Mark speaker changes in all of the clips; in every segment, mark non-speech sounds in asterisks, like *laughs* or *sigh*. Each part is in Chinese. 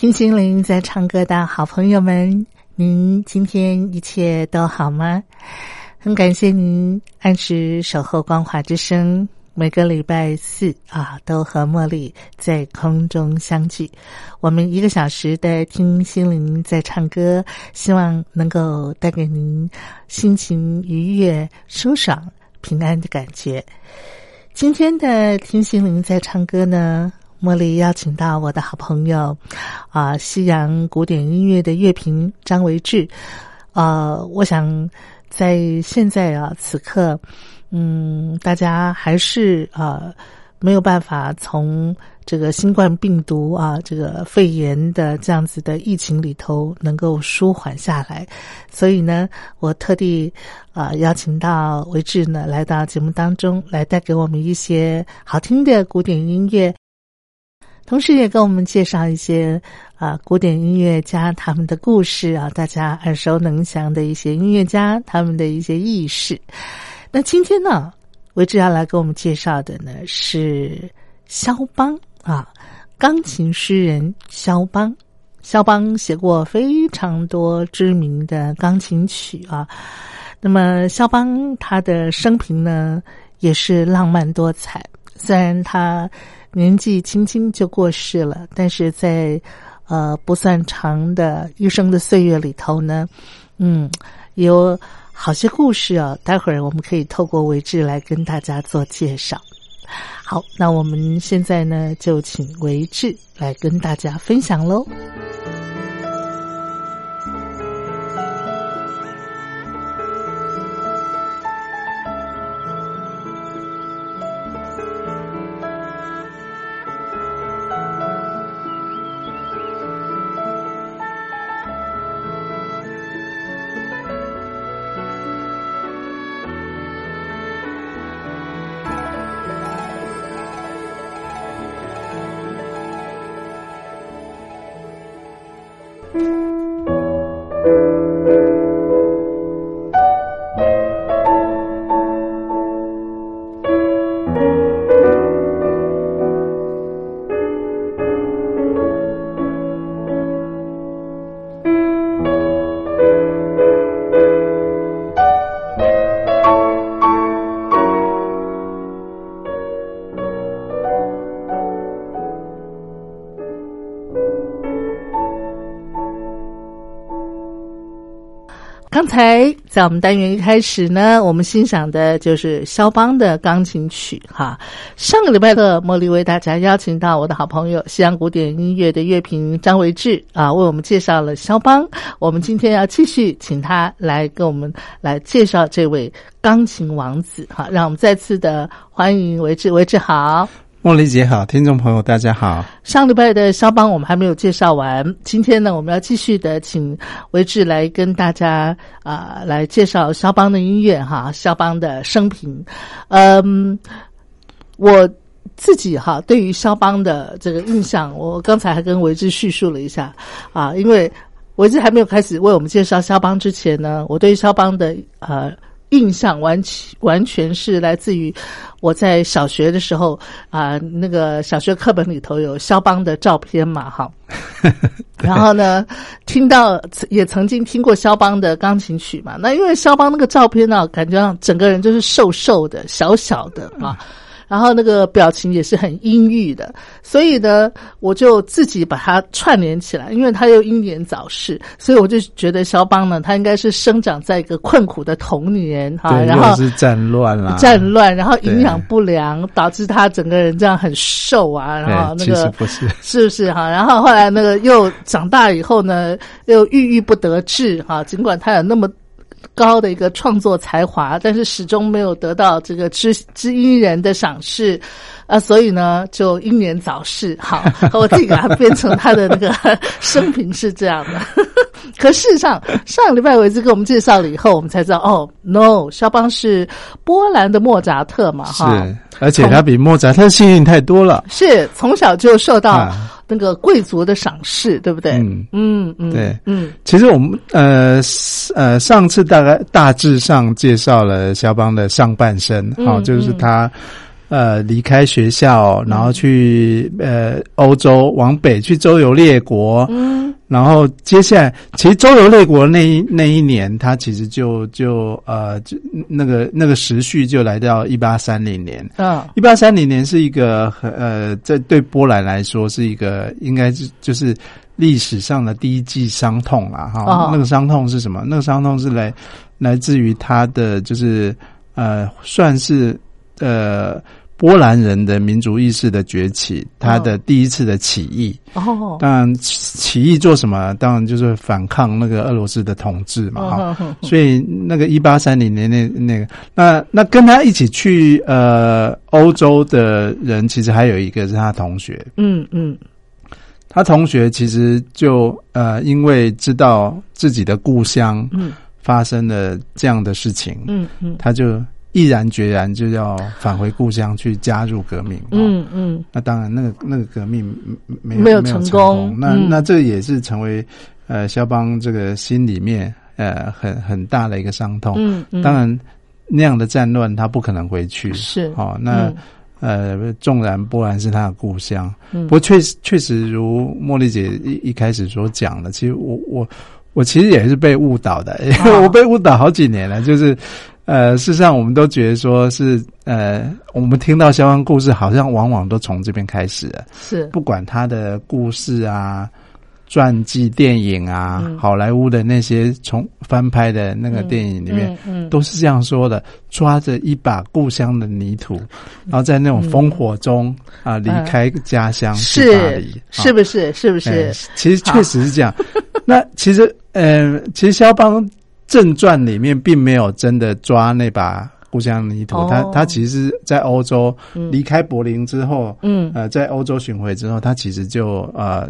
Speaker 1: 听心灵在唱歌的好朋友们，您今天一切都好吗？很感谢您按时守候光华之声，每个礼拜四啊，都和茉莉在空中相聚。我们一个小时的听心灵在唱歌，希望能够带给您心情愉悦、舒爽、平安的感觉。今天的听心灵在唱歌呢？茉莉邀请到我的好朋友，啊，西洋古典音乐的乐评张维志，呃，我想在现在啊此刻，嗯，大家还是啊没有办法从这个新冠病毒啊这个肺炎的这样子的疫情里头能够舒缓下来，所以呢，我特地啊邀请到维志呢来到节目当中来带给我们一些好听的古典音乐。同时也跟我们介绍一些啊古典音乐家他们的故事啊，大家耳熟能详的一些音乐家他们的一些轶事。那今天呢，维志要来给我们介绍的呢是肖邦啊，钢琴诗人肖邦。肖邦写过非常多知名的钢琴曲啊。那么肖邦他的生平呢也是浪漫多彩，虽然他。年纪轻轻就过世了，但是在呃不算长的一生的岁月里头呢，嗯，有好些故事啊。待会儿我们可以透过维志来跟大家做介绍。好，那我们现在呢就请维志来跟大家分享喽。才在我们单元一开始呢，我们欣赏的就是肖邦的钢琴曲哈。上个礼拜的茉莉为大家邀请到我的好朋友西洋古典音乐的乐评张维志啊，为我们介绍了肖邦。我们今天要继续请他来跟我们来介绍这位钢琴王子哈。让我们再次的欢迎维志，维志好。
Speaker 2: 茉莉姐好，听众朋友大家好。
Speaker 1: 上礼拜的肖邦我们还没有介绍完，今天呢我们要继续的请维志来跟大家啊来介绍肖邦的音乐哈，肖邦的生平。嗯，我自己哈对于肖邦的这个印象，我刚才还跟维志叙述了一下啊，因为维志还没有开始为我们介绍肖邦之前呢，我对于肖邦的呃。印象完全完全是来自于我在小学的时候啊，那个小学课本里头有肖邦的照片嘛，哈。*laughs* 然后呢，听到也曾经听过肖邦的钢琴曲嘛。那因为肖邦那个照片呢，感觉整个人就是瘦瘦的、小小的啊。然后那个表情也是很阴郁的，所以呢，我就自己把它串联起来，因为他又英年早逝，所以我就觉得肖邦呢，他应该是生长在一个困苦的童年哈，
Speaker 2: 对，
Speaker 1: 然后
Speaker 2: 是战乱啦，
Speaker 1: 战乱，然后营养不良，导致他整个人这样很瘦啊，然后那
Speaker 2: 个其实
Speaker 1: 个
Speaker 2: 不是，
Speaker 1: 是不是哈？然后后来那个又长大以后呢，又郁郁不得志哈。尽管他有那么高的一个创作才华，但是始终没有得到这个知知音人的赏识，啊，所以呢就英年早逝。好，*laughs* 我自己给他变成他的那个 *laughs* 生平是这样的。*laughs* 可事实上，上个礼拜维兹给我们介绍了以后，我们才知道哦，no，肖邦是波兰的莫扎特嘛，哈。
Speaker 2: 是，而且他比莫扎特幸运太多了。
Speaker 1: 是从小就受到
Speaker 2: 啊
Speaker 1: 那个贵族的赏识，对不对？
Speaker 2: 嗯。
Speaker 1: 嗯嗯，
Speaker 2: 对。
Speaker 1: 嗯。
Speaker 2: 其实我们呃呃上次大概大致上介绍了肖邦的上半生，
Speaker 1: 嗯
Speaker 2: 好、就是
Speaker 1: 嗯。
Speaker 2: 他呃离开学校，然后去呃欧洲往北去周游列国，
Speaker 1: 嗯
Speaker 2: 然后接下来其实周游列国那一那一年，他其实就就呃就那个那个时序就来到一八三零年，
Speaker 1: 嗯
Speaker 2: 一八三零年是一个很呃，在对波兰来说是一个应该是就是历史上的第一季伤痛啊哈。
Speaker 1: 哦
Speaker 2: 那个伤痛是什么？那个伤痛是来来自于他的就是呃，算是呃波兰人的民族意识的崛起，他的第一次的起义。
Speaker 1: 哦，
Speaker 2: 当然，起起义做什么？当然就是反抗那个俄罗斯的统治嘛所以那个一八三零年那那个那那跟他一起去呃欧洲的人，其实还有一个是他同学。
Speaker 1: 嗯嗯
Speaker 2: 他同学其实就呃因为知道自己的故乡
Speaker 1: 嗯
Speaker 2: 发生了这样的事情，
Speaker 1: 嗯嗯
Speaker 2: 他就毅然决然就要返回故乡去加入革命。哦
Speaker 1: 嗯嗯
Speaker 2: 那当然，那个那个革命嗯没有
Speaker 1: 没有
Speaker 2: 成
Speaker 1: 成功
Speaker 2: 那、
Speaker 1: 嗯
Speaker 2: 那这也是成为呃肖邦这个心里面呃很很大的一个伤痛。
Speaker 1: 嗯嗯，
Speaker 2: 当然，那样的战乱他不可能回去。
Speaker 1: 是
Speaker 2: 哦，那、呃，纵然波兰是他的故乡，
Speaker 1: 嗯
Speaker 2: 不过确实确实如茉莉姐一一开始所讲的，其实我我我其实也是被误导的，因为
Speaker 1: 哦
Speaker 2: 我被误导好几年了，就是。呃，事实上，我们都觉得说是呃，我们听到肖邦故事，好像往往都从这边开始了。
Speaker 1: 是
Speaker 2: 不管他的故事啊、传记电影啊、
Speaker 1: 嗯
Speaker 2: 好莱坞的那些从翻拍的那个电影里面，
Speaker 1: 嗯嗯
Speaker 2: 都是这样说的：抓着一把故乡的泥土，然后在那种烽火中啊离开家乡去巴
Speaker 1: 是
Speaker 2: 黎，
Speaker 1: 是不是是不
Speaker 2: 哎
Speaker 1: 是？
Speaker 2: 其实确实是这样。*laughs* 那其实呃，其实肖邦正传里面并没有真的抓那把故乡泥土，
Speaker 1: 哦。
Speaker 2: 他他其实在欧洲
Speaker 1: 嗯。
Speaker 2: 离开柏林之后，
Speaker 1: 嗯。
Speaker 2: 呃，在欧洲巡回之后，他其实就呃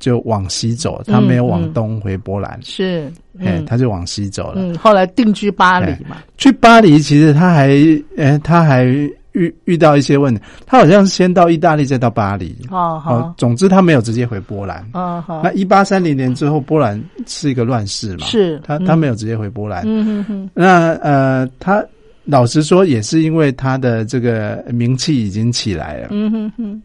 Speaker 2: 就往西走，他没有往东回波兰，
Speaker 1: 是。
Speaker 2: 哎、
Speaker 1: 嗯。
Speaker 2: 他就往西走了。
Speaker 1: 嗯，后来定居巴黎嘛，
Speaker 2: 去巴黎，其实他还哎他还遇遇到一些问题，他好像是先到意大利，再到巴黎。
Speaker 1: 哦好，
Speaker 2: 总之他没有直接回波兰。
Speaker 1: 哦好。
Speaker 2: 那，一八三零年之后，波兰是一个乱世嘛，
Speaker 1: 是
Speaker 2: 他
Speaker 1: 嗯。
Speaker 2: 他没有直接回波兰。
Speaker 1: 嗯哼哼，
Speaker 2: 那呃，他老实说，也是因为他的这个名气已经起来了，
Speaker 1: 嗯哼哼，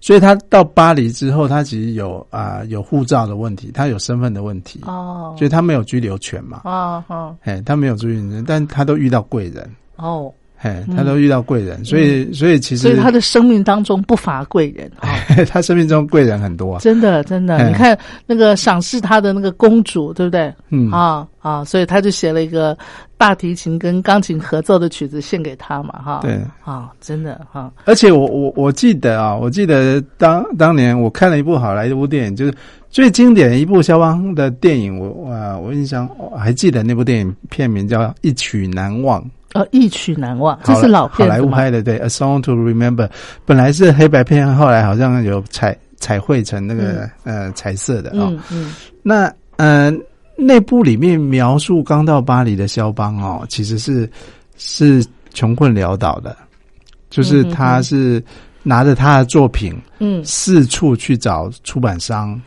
Speaker 2: 所以他到巴黎之后，他其实有啊、有护照的问题，他有身份的问题，
Speaker 1: 哦，
Speaker 2: 所以他没有居留权嘛。
Speaker 1: 哦哦
Speaker 2: 哎，他没有居留权，但他都遇到贵人，
Speaker 1: 哦，
Speaker 2: 哎，他都遇到贵人，所以所以其实
Speaker 1: 所以他的生命当中不乏贵人啊。*laughs*
Speaker 2: 他生命中贵人很多啊。
Speaker 1: 真的，真的，
Speaker 2: 哎
Speaker 1: 你看那个赏识他的那个公主，对不对？
Speaker 2: 嗯
Speaker 1: 啊啊，所以他就写了一个大提琴跟钢琴合奏的曲子献给他嘛，哈。
Speaker 2: 对
Speaker 1: 啊，真的哈，
Speaker 2: 而且我我我记得啊，我记得当当年我看了一部好莱坞电影，就是最经典的一部肖邦的电影，我我我印象我还记得那部电影片名叫《一曲难忘》，
Speaker 1: 呃，一曲难忘，这是老
Speaker 2: 好莱？坞拍的，对，《A Song to Remember》，本来是黑白片，后来好像有彩彩绘成那个、呃彩色的啊、
Speaker 1: 嗯嗯。
Speaker 2: 那呃，那部里面描述刚到巴黎的肖邦哦，其实是是穷困潦倒的，就是他是拿着他的作品
Speaker 1: 嗯，
Speaker 2: 四处去找出版商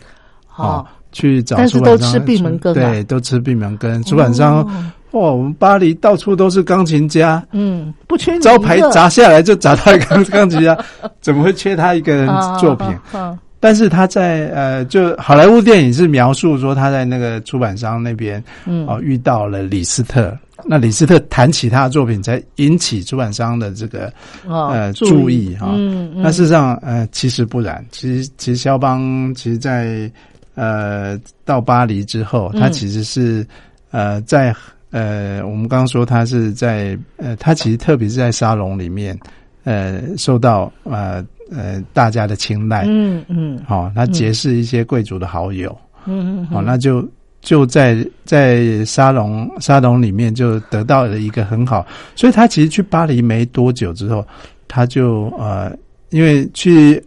Speaker 1: 好，
Speaker 2: 去找
Speaker 1: 但是
Speaker 2: 出版商，
Speaker 1: 都吃闭门羹啊。
Speaker 2: 对，都吃闭门羹。出版商
Speaker 1: 哦
Speaker 2: 哇，我们巴黎到处都是钢琴家，
Speaker 1: 嗯，不缺
Speaker 2: 招牌砸下来就砸到一个钢琴家，*laughs* 怎么会缺他一个人
Speaker 1: 啊
Speaker 2: 作品？
Speaker 1: 啊啊
Speaker 2: 但是他在呃，就好莱坞电影是描述说他在那个出版商那边，
Speaker 1: 嗯
Speaker 2: 哦，遇到了李斯特。那李斯特谈起他的作品，才引起出版商的这个
Speaker 1: 哦
Speaker 2: 呃注意哈。
Speaker 1: 嗯嗯
Speaker 2: 那事实上，呃，其实不然。其实，其实肖邦其实在呃到巴黎之后，他
Speaker 1: 嗯
Speaker 2: 其实是呃在呃我们刚刚说他是在呃他其实特别是在沙龙里面呃受到呃呃大家的青睐。
Speaker 1: 嗯嗯
Speaker 2: 好、他结识一些贵族的好友。
Speaker 1: 嗯嗯，
Speaker 2: 好、那就就在在沙龙沙龙里面就得到了一个很好，所以他其实去巴黎没多久之后，他就呃，因为去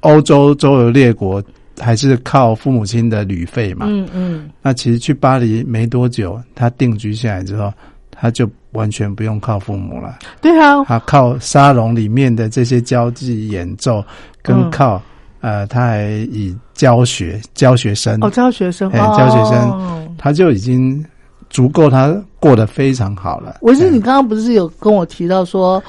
Speaker 2: 欧洲周游列国还是靠父母亲的旅费嘛，
Speaker 1: 嗯嗯。
Speaker 2: 那其实去巴黎没多久，他定居下来之后，他就完全不用靠父母了，
Speaker 1: 对啊，
Speaker 2: 他靠沙龙里面的这些交际演奏，跟
Speaker 1: 嗯。
Speaker 2: 靠、呃，他还以教学教学生。
Speaker 1: 哦，教学生，
Speaker 2: 哎
Speaker 1: 哦
Speaker 2: 教学生他就已经足够他过得非常好了。
Speaker 1: 我记得你
Speaker 2: 哎。
Speaker 1: 刚刚不是有跟我提到说，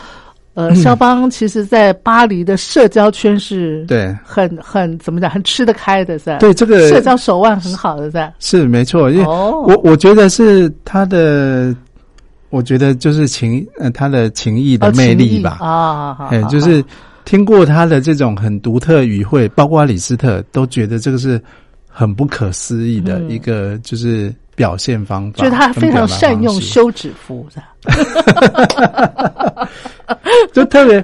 Speaker 1: 呃，肖邦其实在巴黎的社交圈是
Speaker 2: 对
Speaker 1: 很很怎么讲，很吃得开的，噻？
Speaker 2: 对这个
Speaker 1: 社交手腕很好的，噻？
Speaker 2: 是没错，因为
Speaker 1: 哦
Speaker 2: 我我觉得是他的，我觉得就是情呃他的情谊的
Speaker 1: 哦
Speaker 2: 魅力吧。
Speaker 1: 啊，好
Speaker 2: 哎，
Speaker 1: 好
Speaker 2: 就是听过他的这种很独特语汇，包括李斯特都觉得这个是很不可思议的
Speaker 1: 嗯
Speaker 2: 一个就是表现方法，
Speaker 1: 就他非常善用休止符，是吧？
Speaker 2: 就特别，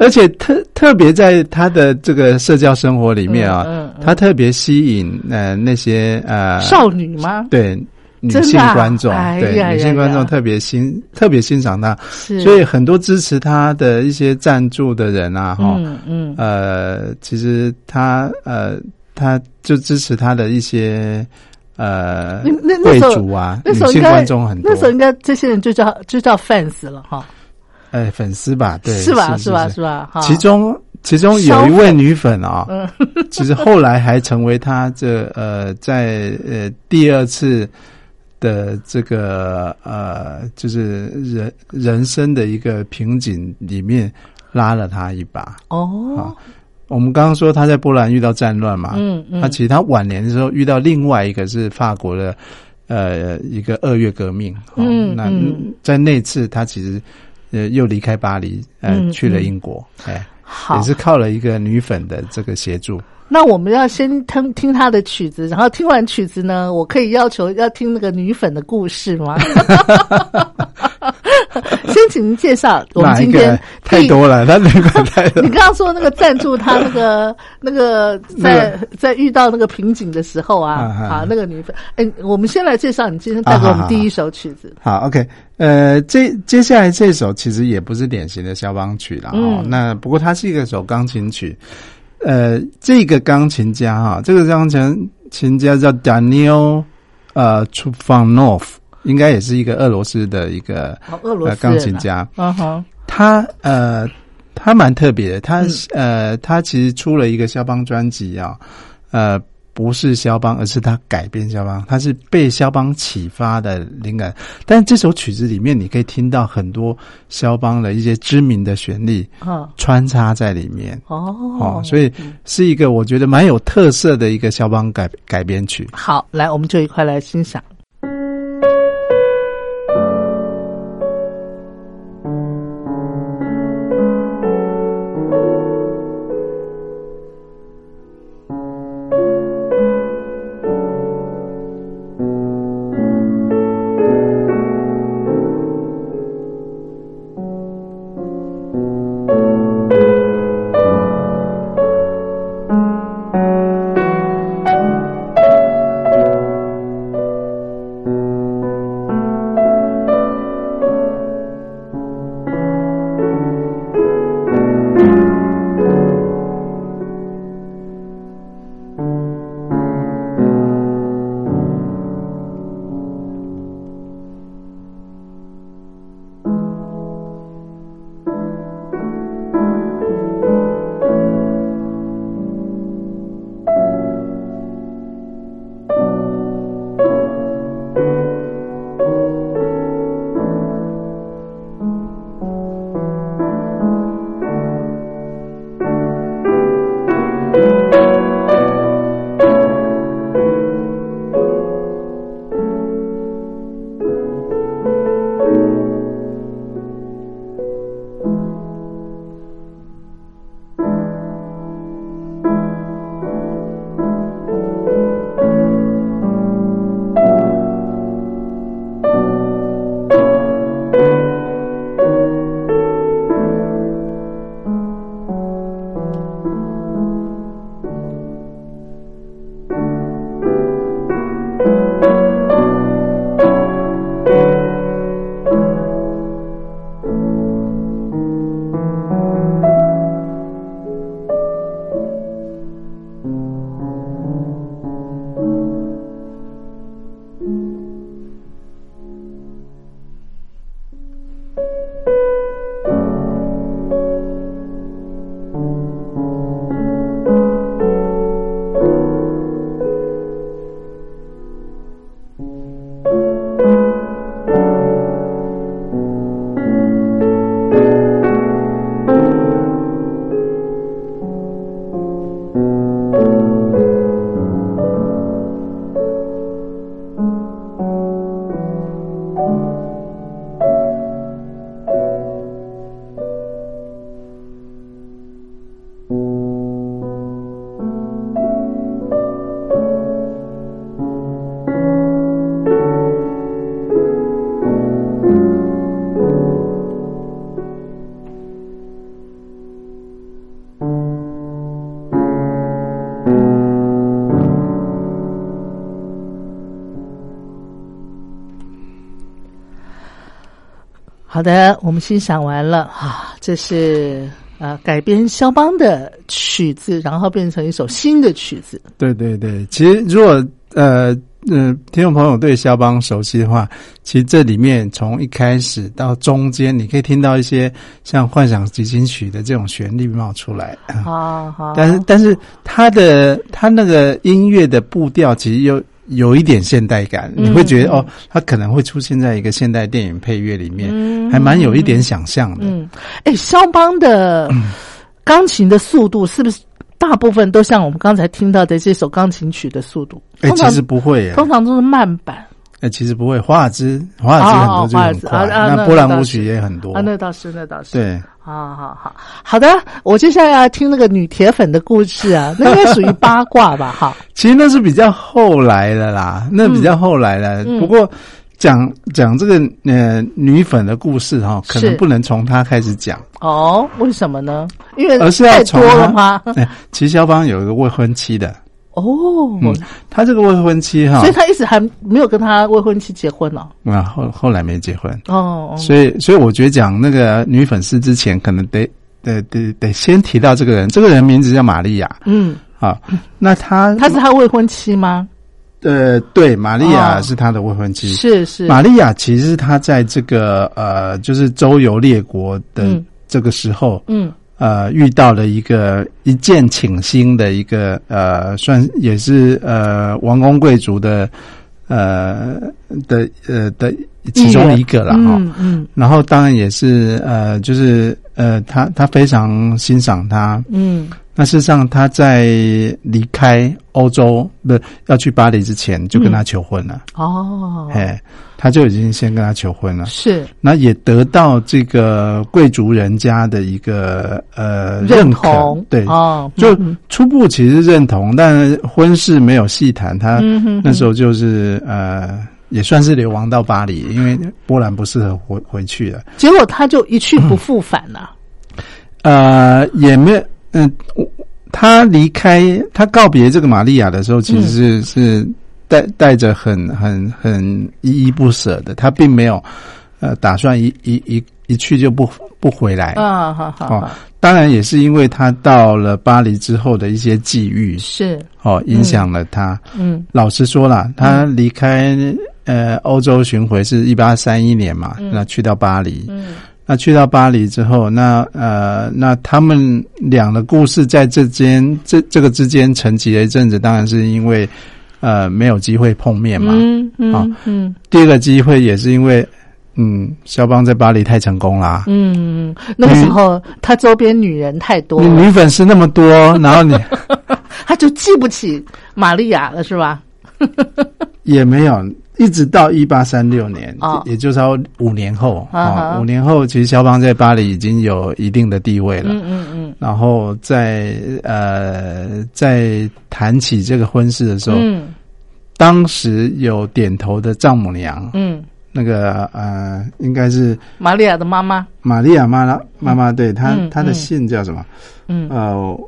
Speaker 2: 而且特特别在他的这个社交生活里面啊，
Speaker 1: 嗯嗯嗯。
Speaker 2: 他特别吸引呃那些呃
Speaker 1: 少女吗？
Speaker 2: 对女性观众，
Speaker 1: 哎
Speaker 2: 对女性观众特别欣特别欣赏他，所以很多支持他的一些赞助的人啊，哈、
Speaker 1: 嗯嗯。
Speaker 2: 呃，其实他呃他就支持他的一些呃
Speaker 1: 那那那
Speaker 2: 贵
Speaker 1: 时候
Speaker 2: 族啊，女性
Speaker 1: 那时候应该
Speaker 2: 观众很多
Speaker 1: 那，时候应该这些人就叫就叫 fans 了哈，
Speaker 2: 哎粉丝吧，对，
Speaker 1: 是吧？
Speaker 2: 是
Speaker 1: 是吧？是吧？哈，
Speaker 2: 其中其中有一位女粉啊、
Speaker 1: 嗯
Speaker 2: 其实后来还成为他这呃在呃第二次的这个呃就是人人生的一个瓶颈里面拉了他一把。
Speaker 1: 哦，
Speaker 2: 我们刚刚说他在波兰遇到战乱嘛，
Speaker 1: 嗯嗯
Speaker 2: 他其实他晚年的时候遇到另外一个是法国的呃一个二月革命，哦那
Speaker 1: 嗯嗯
Speaker 2: 在那次他其实呃又离开巴黎，呃、
Speaker 1: 嗯
Speaker 2: 去了
Speaker 1: 嗯
Speaker 2: 英国，哎。
Speaker 1: 好
Speaker 2: 也，是靠了一个女粉的这个协助。
Speaker 1: 那我们要先听听他的曲子，然后听完曲子呢，我可以要求要听那个女粉的故事吗？*laughs* 先请您介绍我们今天
Speaker 2: 个太多了？他女粉太多
Speaker 1: 你。刚刚说那个赞助他那个 *laughs* 那个在在遇到那个瓶颈的时候啊
Speaker 2: 啊啊
Speaker 1: 啊那个女粉，哎，我们先来介绍你今天带给我们第一首曲子，
Speaker 2: 好，OK，呃，这接下来这首其实也不是典型的肖邦曲了哦。
Speaker 1: 嗯
Speaker 2: 那不过它是一个首钢琴曲。呃，这个钢琴家哈，这个钢琴琴家叫 Daniel 呃 t r u f a n o v 应该也是一个俄罗斯的一个
Speaker 1: 好俄罗
Speaker 2: 呃
Speaker 1: 斯
Speaker 2: 钢琴家。
Speaker 1: 嗯哼，
Speaker 2: 他呃，他蛮特别的，他、
Speaker 1: 嗯。
Speaker 2: 呃，他其实出了一个肖邦专辑啊，呃，不是肖邦，而是他改编肖邦，他是被肖邦启发的灵感。但这首曲子里面，你可以听到很多肖邦的一些知名的旋律
Speaker 1: 啊
Speaker 2: 穿插在里面。
Speaker 1: 哦
Speaker 2: 哦，所以是一个我觉得蛮有特色的一个肖邦改改编曲。
Speaker 1: 好，来我们就一块来欣赏。《的，我们欣赏完了啊，这是呃改编肖邦的曲子，然后变成一首新的曲子。
Speaker 2: 对对对，其实如果呃嗯、听众朋友对肖邦熟悉的话，其实这里面从一开始到中间，你可以听到一些像幻想进行曲的这种旋律冒出来。
Speaker 1: 好好，
Speaker 2: 但是但是它的它那个音乐的步调其实有有一点现代感，
Speaker 1: 嗯
Speaker 2: 你会觉得哦，它可能会出现在一个现代电影配乐里面，还蛮有一点想象的。
Speaker 1: 嗯，哎，肖邦的钢琴的速度是不是大部分都像我们刚才听到的这首钢琴曲的速度？
Speaker 2: 哎、其实不会耶，
Speaker 1: 通常都是慢板
Speaker 2: 哎、其实不会。华尔兹，华尔兹很多就很快，
Speaker 1: 那
Speaker 2: 那波兰舞曲也很多。
Speaker 1: 啊，那倒是，那倒是。
Speaker 2: 对，
Speaker 1: 好好好，好的，我接下来要听那个女铁粉的故事啊，*laughs* 那应该属于八卦吧？哈，
Speaker 2: 其实那是比较后来的啦，那比较后来的。
Speaker 1: 嗯。
Speaker 2: 不过讲讲这个呃女粉的故事哈、可能不能从她开始讲，
Speaker 1: 哦，为什么呢？因为
Speaker 2: 而是要从 *laughs* 其实肖邦有一个未婚妻的，
Speaker 1: 哦，
Speaker 2: 嗯，他这个未婚妻哈。
Speaker 1: 所以，他一直还没有跟他未婚妻结婚呢、
Speaker 2: 啊后后来没结婚，
Speaker 1: 哦，哦。
Speaker 2: 所以所以我觉得讲那个女粉丝之前，可能得得得得先提到这个人，这个人名字叫玛利亚。
Speaker 1: 嗯，
Speaker 2: 啊。那他 *laughs*
Speaker 1: 他是他未婚妻吗？
Speaker 2: 呃对，玛利亚
Speaker 1: 哦。
Speaker 2: 是他的未婚妻。
Speaker 1: 是是，
Speaker 2: 玛利亚其实他在这个呃，就是周游列国的
Speaker 1: 嗯。
Speaker 2: 这个时候，
Speaker 1: 嗯
Speaker 2: 呃，遇到了一个一见倾心的一个呃，算也是呃王公贵族的呃的呃的其中一个了哈。
Speaker 1: 嗯嗯
Speaker 2: 然后当然也是呃，就是呃，他他非常欣赏他。
Speaker 1: 嗯
Speaker 2: 那事实上他在离开欧洲的要去巴黎之前，就跟他求婚了。
Speaker 1: 哦，
Speaker 2: 哎、他就已经先跟他求婚了。
Speaker 1: 是
Speaker 2: 那也得到这个贵族人家的一个呃
Speaker 1: 认
Speaker 2: 可
Speaker 1: 同，
Speaker 2: 对，
Speaker 1: 哦，
Speaker 2: 就
Speaker 1: 嗯
Speaker 2: 初步其实认同，但婚事没有细谈。他那时候就是呃，也算是流亡到巴黎，因为波兰不适合回回去了。
Speaker 1: 结果他就一去不复返了。
Speaker 2: 呃，也没有，嗯、我他离开他告别这个玛利亚的时候，其实是、是带带着很很很依依不舍的，他并没有呃打算一一一一去就不不回来。
Speaker 1: 啊，好好
Speaker 2: 哦
Speaker 1: 好，
Speaker 2: 当然也是因为他到了巴黎之后的一些际遇，
Speaker 1: 是。
Speaker 2: 哦，影响了他。
Speaker 1: 嗯。
Speaker 2: 老实说了，他离开呃欧洲巡回是一八三一年嘛，那去到巴黎，
Speaker 1: 嗯
Speaker 2: 那去到巴黎之后，那呃，那他们俩的故事在这间这这个之间沉寂了一阵子，当然是因为呃没有机会碰面嘛。
Speaker 1: 嗯
Speaker 2: 好
Speaker 1: 嗯嗯
Speaker 2: 第二个机会也是因为嗯，肖邦在巴黎太成功啦、
Speaker 1: 嗯，那个时候他周边女人太多
Speaker 2: 女粉丝那么多，然后你 *laughs*
Speaker 1: 他就记不起玛利亚了，是吧？*laughs*
Speaker 2: 也没有，一直到一八三六年，
Speaker 1: 哦。
Speaker 2: 也就是说五年后
Speaker 1: 啊
Speaker 2: 五年后，其实肖邦在巴黎已经有一定的地位了。
Speaker 1: 嗯嗯嗯。
Speaker 2: 然后在呃，在谈起这个婚事的时候，
Speaker 1: 嗯。
Speaker 2: 当时有点头的丈母娘，
Speaker 1: 嗯，
Speaker 2: 那个呃，应该是
Speaker 1: 玛利亚的妈妈，
Speaker 2: 玛利亚妈妈妈妈，对她
Speaker 1: 嗯
Speaker 2: 她的
Speaker 1: 嗯。
Speaker 2: 姓叫什么？
Speaker 1: 嗯。
Speaker 2: 呃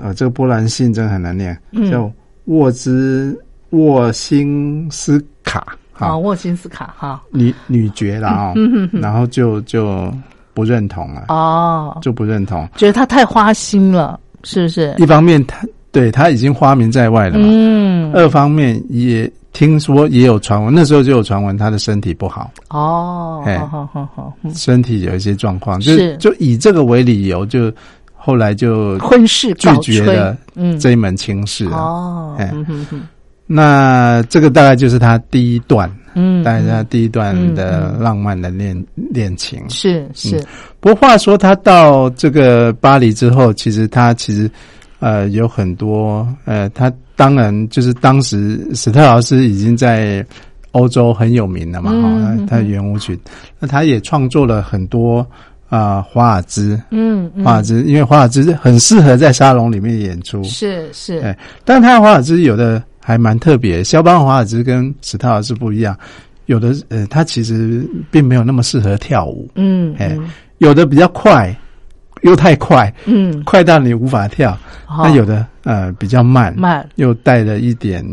Speaker 2: 呃，这个波兰姓真的很难念，
Speaker 1: 嗯。
Speaker 2: 叫沃兹沃辛斯卡，
Speaker 1: 啊，
Speaker 2: 哈，
Speaker 1: 沃金斯卡哈，
Speaker 2: 女女爵啦啊，然后就就不认同了，
Speaker 1: 哦，
Speaker 2: 就不认同。
Speaker 1: 觉得他太花心了，是不是？
Speaker 2: 一方面他对他已经花名在外了嘛，
Speaker 1: 嗯，
Speaker 2: 二方面也听说也有传闻，那时候就有传闻他的身体不好，
Speaker 1: 哦，
Speaker 2: 哎
Speaker 1: 好好好
Speaker 2: 身体有一些状况，就是。就以这个为理由，就后来就
Speaker 1: 婚事
Speaker 2: 拒绝了
Speaker 1: 嗯，
Speaker 2: 这一门亲事了。
Speaker 1: 哦，
Speaker 2: 哎那这个大概就是他第一段，
Speaker 1: 嗯，
Speaker 2: 大概是他第一段
Speaker 1: 嗯
Speaker 2: 的浪漫的恋恋情。
Speaker 1: 是是，
Speaker 2: 不过话说，他到这个巴黎之后，其实他其实呃有很多呃，他当然就是当时史特劳斯已经在欧洲很有名了嘛，哈、他他圆舞曲，那他也创作了很多啊、华尔兹，
Speaker 1: 嗯嗯，
Speaker 2: 华尔兹，因为华尔兹很适合在沙龙里面演出，
Speaker 1: 是是。
Speaker 2: 哎，但他的华尔兹有的还蛮特别，肖邦华尔兹跟史塔尔斯不一样，有的呃，他其实并没有那么适合跳舞，
Speaker 1: 嗯，
Speaker 2: 哎
Speaker 1: 嗯。
Speaker 2: 有的比较快，又太快，
Speaker 1: 嗯，
Speaker 2: 快到你无法跳；
Speaker 1: 好
Speaker 2: 那有的呃比较慢，
Speaker 1: 慢，
Speaker 2: 又带了一点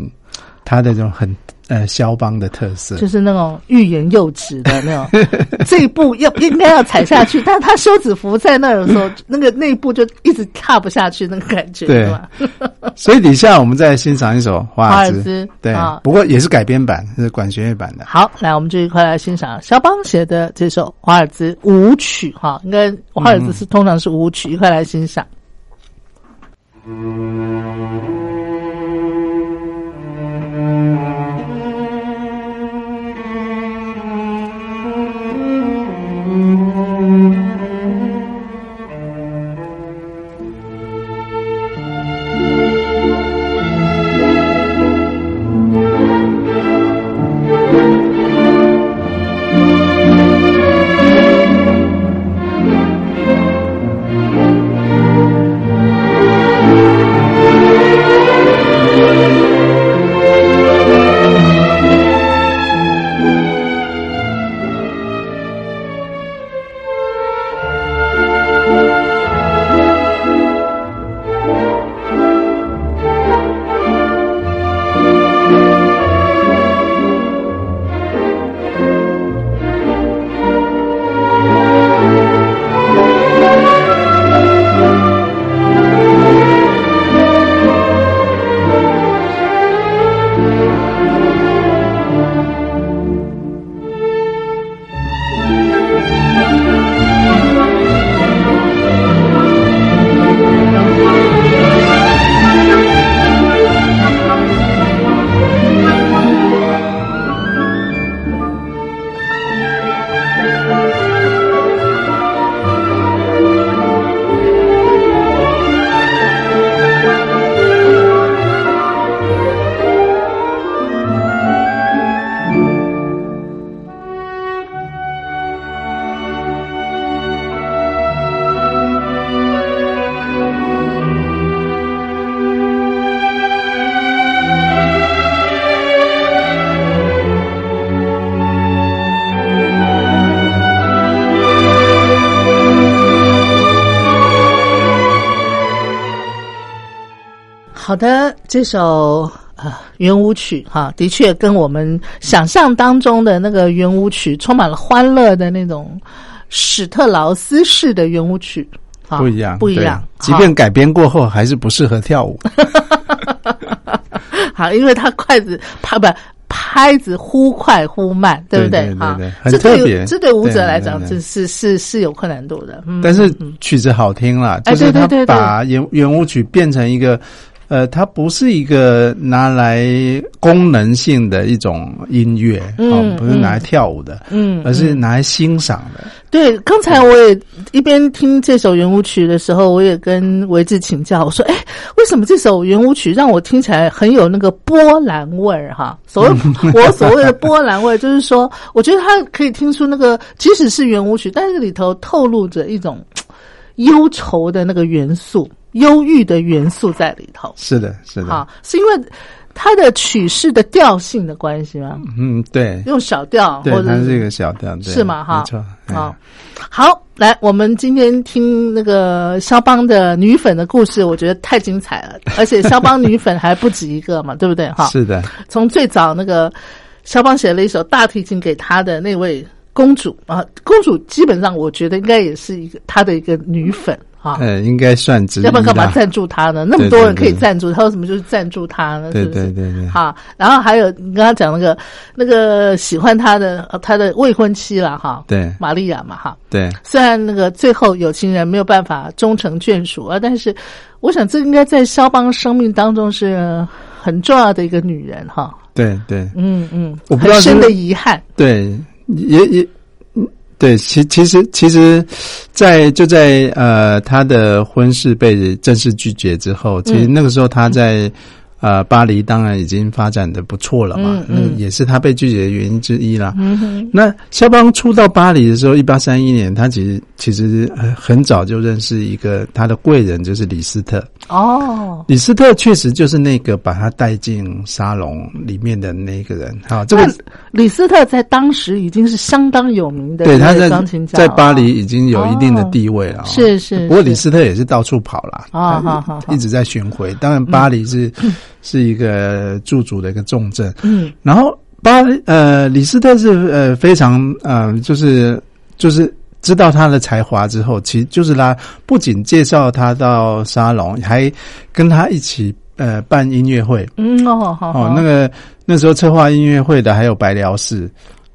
Speaker 2: 他的这种很呃肖邦的特色，
Speaker 1: 就是那种欲言又止的那种，*laughs* 这一步要应该要踩下去，但是他休止符在那儿的时候，那个那一步就一直踏不下去，那个感觉，
Speaker 2: 对
Speaker 1: 吧？*laughs*
Speaker 2: 所以底下我们再欣赏一首华
Speaker 1: 华
Speaker 2: 尔兹，对
Speaker 1: 啊，
Speaker 2: 不过也是改编版，是管弦乐版的。
Speaker 1: 好，来，我们就一块来欣赏肖邦写的这首华尔兹舞曲，哈，应该华尔兹是通常是舞曲，一块来欣赏。好 的，这首啊圆舞曲哈，的确跟我们想象当中的那个圆舞曲充满了欢乐的那种史特劳斯式的圆舞曲啊
Speaker 2: 不一样，
Speaker 1: 不一样。
Speaker 2: 即便改编过后，还是不适合跳舞。
Speaker 1: 好 *laughs* 好，因为他筷子拍不拍子忽快忽慢，对不
Speaker 2: 对对
Speaker 1: 哈
Speaker 2: 对对，很
Speaker 1: 这对
Speaker 2: 特别
Speaker 1: 这对舞者来讲，这是是是有困难度的。嗯，
Speaker 2: 但是
Speaker 1: 嗯
Speaker 2: 曲子好听了，
Speaker 1: 哎
Speaker 2: 就是他
Speaker 1: 对对对对
Speaker 2: 把圆圆舞曲变成一个，呃，它不是一个拿来功能性的一种音乐，
Speaker 1: 嗯
Speaker 2: 哦，不是拿来跳舞的，
Speaker 1: 嗯，
Speaker 2: 而是拿来欣赏的。
Speaker 1: 对，刚才我也一边听这首圆舞曲的时候，我也跟维志请教，我说：“哎，为什么这首圆舞曲让我听起来很有那个波兰味儿？哈，*laughs* 所谓我所谓的波兰味，就是说，我觉得它可以听出那个，即使是圆舞曲，但是里头透露着一种忧愁的那个元素、忧郁的元素在里头。
Speaker 2: 是的，是的。
Speaker 1: 啊，，是因为它的曲式的调性的关系吗？
Speaker 2: 嗯，对，
Speaker 1: 用小调
Speaker 2: 对，
Speaker 1: 或者
Speaker 2: 它是一个小调，对
Speaker 1: 是吗？哈
Speaker 2: 没错，嗯
Speaker 1: 好，好，来，我们今天听那个肖邦的女粉的故事，我觉得太精彩了，而且肖邦女粉还不止一个嘛，对不对？哈，*laughs*
Speaker 2: 是的，
Speaker 1: 从最早那个肖邦写了一首大提琴给他的那位公主啊，公主基本上我觉得应该也是一个她的一个女粉啊。
Speaker 2: 呃，应该算值
Speaker 1: 要不然干嘛赞助他呢？那么多人可以赞助他，为什么就是赞助他呢？
Speaker 2: 对？对对对，
Speaker 1: 好，然后还有你刚刚讲那个那个喜欢他的呃他的未婚妻了哈，
Speaker 2: 对
Speaker 1: 玛利亚嘛哈。
Speaker 2: 对，
Speaker 1: 虽然那个最后有情人没有办法终成眷属啊，但是我想这应该在肖邦生命当中是很重要的一个女人哈。
Speaker 2: 对对
Speaker 1: 嗯嗯，
Speaker 2: 我不知道是
Speaker 1: 很深的遗憾。
Speaker 2: 对，也也。嗯对，其其实其实在，就在呃他的婚事被正式拒绝之后，其实
Speaker 1: 嗯
Speaker 2: 那个时候他在、呃巴黎当然已经发展的不错了嘛，
Speaker 1: 嗯嗯
Speaker 2: 那也是他被拒绝的原因之一啦。
Speaker 1: 嗯哼，
Speaker 2: 那肖邦初到巴黎的时候，一八三一年，他其实其实呃很早就认识一个他的贵人，就是李斯特。
Speaker 1: 哦，
Speaker 2: 李斯特确实就是那个把他带进沙龙里面的那个人。好，这个
Speaker 1: 李斯特在当时已经是相当有名的
Speaker 2: 对他在
Speaker 1: 钢琴家
Speaker 2: 在巴黎已经有一定的地位了、哦
Speaker 1: 是是
Speaker 2: 不过李斯特也是到处跑啦，
Speaker 1: 啊
Speaker 2: 他
Speaker 1: 好好好
Speaker 2: 一直在巡回。当然，巴黎是 *laughs* 是一个驻足的一个重镇。
Speaker 1: 嗯
Speaker 2: 然后巴呃李斯特是呃非常呃就是就是知道他的才华之后，其实就是他不仅介绍他到沙龙，还跟他一起呃办音乐会。
Speaker 1: 嗯哦好
Speaker 2: 哦，那个那时候策划音乐会的还有白辽士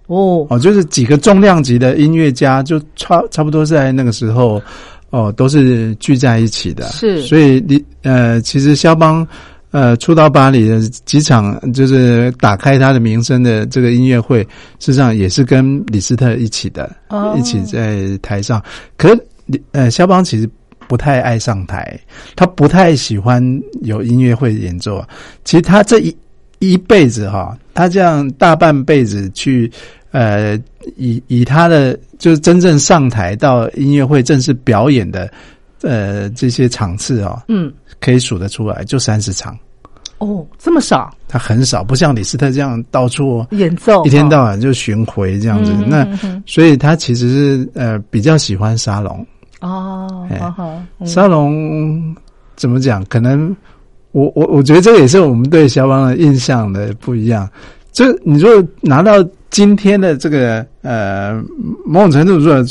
Speaker 1: 哦
Speaker 2: 哦，就是几个重量级的音乐家，就差差不多在那个时候哦，都是聚在一起的。
Speaker 1: 是
Speaker 2: 所以你呃，其实肖邦呃初到巴黎的几场，就是打开他的名声的这个音乐会，事实上也是跟李斯特一起的，
Speaker 1: 哦
Speaker 2: 一起在台上。可李呃，肖邦其实。不太爱上台，他不太喜欢有音乐会演奏。其实他这一一辈子哈，他这样大半辈子去呃，以以他的就是真正上台到音乐会正式表演的呃这些场次啊、
Speaker 1: 嗯
Speaker 2: 可以数得出来，就三十场。
Speaker 1: 哦这么少
Speaker 2: 他很少，不像李斯特这样到处
Speaker 1: 演奏
Speaker 2: 一天到晚就巡回这样子。
Speaker 1: 嗯
Speaker 2: 那所以他其实是呃比较喜欢沙龙。
Speaker 1: 哦
Speaker 2: 沙龙怎么讲？可能我我我觉得这也是我们对肖邦的印象的不一样。这你如果拿到今天的这个呃某种程度说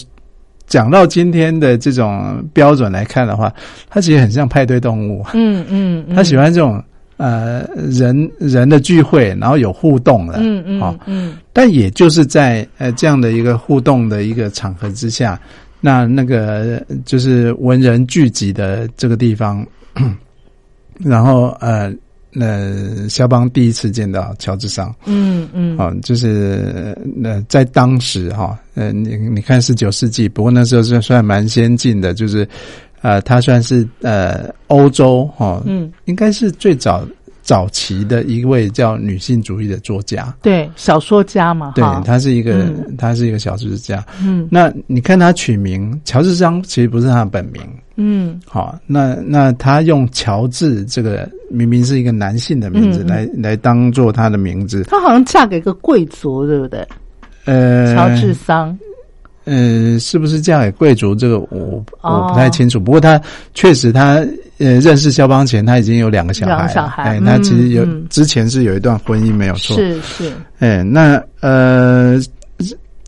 Speaker 2: 讲到今天的这种标准来看的话，他其实很像派对动物。
Speaker 1: 嗯嗯嗯
Speaker 2: 他喜欢这种呃人人的聚会，然后有互动的，
Speaker 1: 嗯嗯
Speaker 2: 好
Speaker 1: 嗯。
Speaker 2: 但也就是在呃这样的一个互动的一个场合之下，那那个就是文人聚集的这个地方，*coughs* 然后呃呃，肖邦第一次见到乔治桑，
Speaker 1: 嗯嗯。
Speaker 2: 啊、就是呃在当时哈，呃你你看十九世纪，不过那时候是算蛮先进的，就是呃他算是呃欧洲哈，
Speaker 1: 嗯
Speaker 2: 应该是最早早期的一位叫女性主义的作家。
Speaker 1: 对小说家嘛
Speaker 2: 对
Speaker 1: 哈，
Speaker 2: 他是一个，
Speaker 1: 嗯
Speaker 2: 他是一个小说家。
Speaker 1: 嗯
Speaker 2: 那你看他取名乔治桑，其实不是他的本名。
Speaker 1: 嗯
Speaker 2: 好，那那他用乔治这个明明是一个男性的名字来来当做他的名字。
Speaker 1: 她好像嫁给一个贵族对不对？
Speaker 2: 呃，
Speaker 1: 乔治桑
Speaker 2: 呃，是不是嫁给贵族？这个我
Speaker 1: 哦
Speaker 2: 我不太清楚。不过他确实他呃认识肖邦前，他已经有两个小孩了。
Speaker 1: 两个小孩
Speaker 2: 哎，
Speaker 1: 嗯
Speaker 2: 他其实有、
Speaker 1: 嗯
Speaker 2: 之前是有一段婚姻没有错。
Speaker 1: 是是
Speaker 2: 哎，那呃，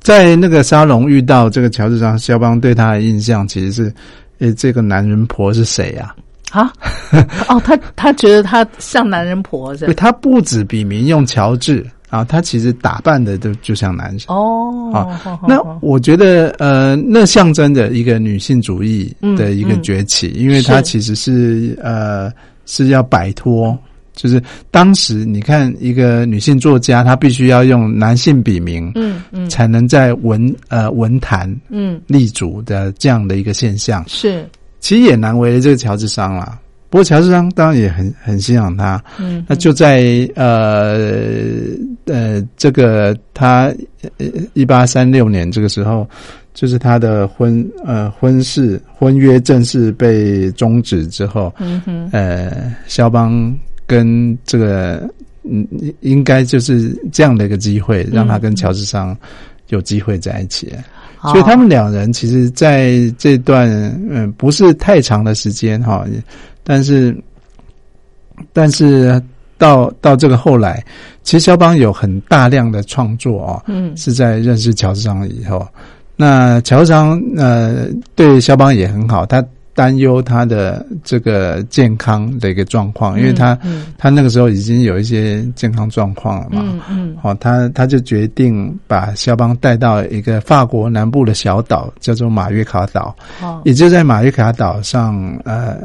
Speaker 2: 在那个沙龙遇到这个乔治桑，肖邦对他的印象其实是，哎，这个男人婆是谁呀、
Speaker 1: 啊 *laughs* 哦，他他觉得他像男人婆是
Speaker 2: 他不止笔名用乔治啊，他其实打扮的都就像男生。
Speaker 1: 哦
Speaker 2: 啊那我觉得，呃，那象征着一个女性主义的一个
Speaker 1: 嗯嗯
Speaker 2: 崛起，因为它其实是呃是要摆脱，就是当时你看一个女性作家，她必须要用男性笔名，
Speaker 1: 嗯嗯。
Speaker 2: 才能在文呃文坛
Speaker 1: 嗯。
Speaker 2: 立足的这样的一个现象，
Speaker 1: 是。
Speaker 2: 其实也难为了这个乔治桑啦。不过乔治桑当然也很很欣赏他，
Speaker 1: 嗯
Speaker 2: 那就在呃呃这个他一八三六年这个时候，就是他的婚呃婚事婚约正式被终止之后，
Speaker 1: 嗯哼。
Speaker 2: 呃，肖邦跟这个嗯应该就是这样的一个机会，让他跟乔治桑有机会在一起。所以他们两人其实在这段嗯不是太长的时间哈，但是但是到到这个后来，其实肖邦有很大量的创作哦，
Speaker 1: 嗯
Speaker 2: 是在认识乔治桑以后。那乔治桑呃对肖邦也很好，他担忧他的这个健康的一个状况，因为他、
Speaker 1: 嗯
Speaker 2: 他那个时候已经有一些健康状况了嘛。
Speaker 1: 嗯嗯
Speaker 2: 哦，他他就决定把肖邦带到一个法国南部的小岛，叫做马约卡岛，
Speaker 1: 哦
Speaker 2: 也就在马约卡岛上。呃，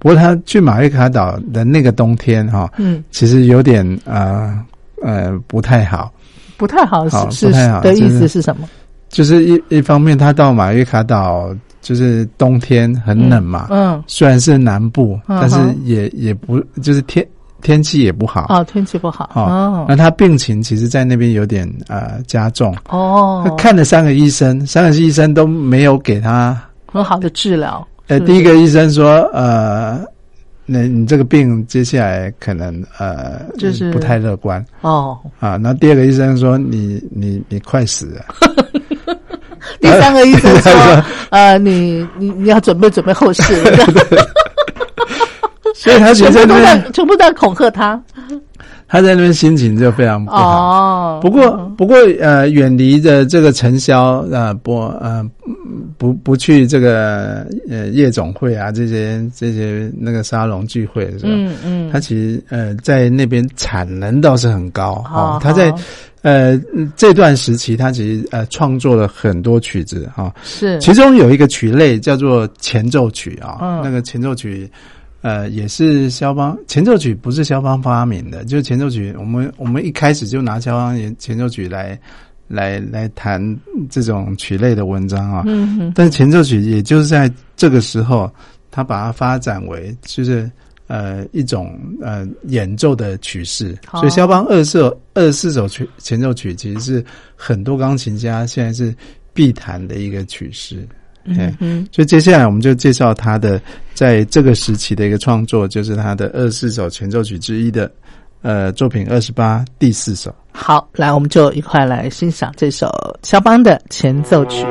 Speaker 2: 不过他去马约卡岛的那个冬天哈、
Speaker 1: 嗯。
Speaker 2: 其实有点呃呃不太好，
Speaker 1: 不太好
Speaker 2: 好
Speaker 1: 是
Speaker 2: 不太好
Speaker 1: 的意思是什么？
Speaker 2: 就是一一方面他到马约卡岛就是冬天很冷嘛，
Speaker 1: 嗯
Speaker 2: 虽然是南部，
Speaker 1: 嗯
Speaker 2: 但是也也不就是天天气也不好。
Speaker 1: 哦天气不好
Speaker 2: 哦
Speaker 1: 哦。
Speaker 2: 那他病情其实，在那边有点呃加重。哦，他
Speaker 1: 哦。
Speaker 2: 看了三个医生，三个医生都没有给他。
Speaker 1: 很好的治疗
Speaker 2: 呃，第一个医生说，呃，那你这个病接下来可能呃
Speaker 1: 就是
Speaker 2: 不太乐观
Speaker 1: 哦，
Speaker 2: 啊。那第二个医生说，你你你快死了。*laughs*
Speaker 1: 第三个医生说 *laughs* 呃你你你要准备准备后事，*laughs*
Speaker 2: 所以他
Speaker 1: 全部都在全部在恐吓他。
Speaker 2: 他在那边心情就非常不好。
Speaker 1: 哦，
Speaker 2: 不过，不过，呃，远离的这个尘嚣，呃，不，呃，不，不去这个呃夜总会啊，这些这些那个沙龙聚会的时候，
Speaker 1: 嗯嗯，
Speaker 2: 他其实呃在那边产能倒是很高
Speaker 1: 哦
Speaker 2: 他在
Speaker 1: 好。
Speaker 2: 呃这段时期，他其实呃创作了很多曲子哈、
Speaker 1: 是。
Speaker 2: 其中有一个曲类叫做前奏曲啊，
Speaker 1: 嗯。
Speaker 2: 那个前奏曲。呃，也是肖邦前奏曲，不是肖邦发明的，就是前奏曲。我们我们一开始就拿肖邦前前奏曲来来来谈这种曲类的文章啊。
Speaker 1: 嗯哼
Speaker 2: 但是前奏曲也就是在这个时候，他把它发展为就是呃一种呃演奏的曲式。
Speaker 1: 哦
Speaker 2: 所以肖邦二十四二十四首曲前奏曲其实是很多钢琴家现在是必弹的一个曲式。
Speaker 1: 嗯
Speaker 2: 所以接下来我们就介绍他的在这个时期的一个创作，就是他的二十四首前奏曲之一的呃作品二十八第四首。
Speaker 1: 好，来，我们就一块来欣赏这首肖邦的前奏曲。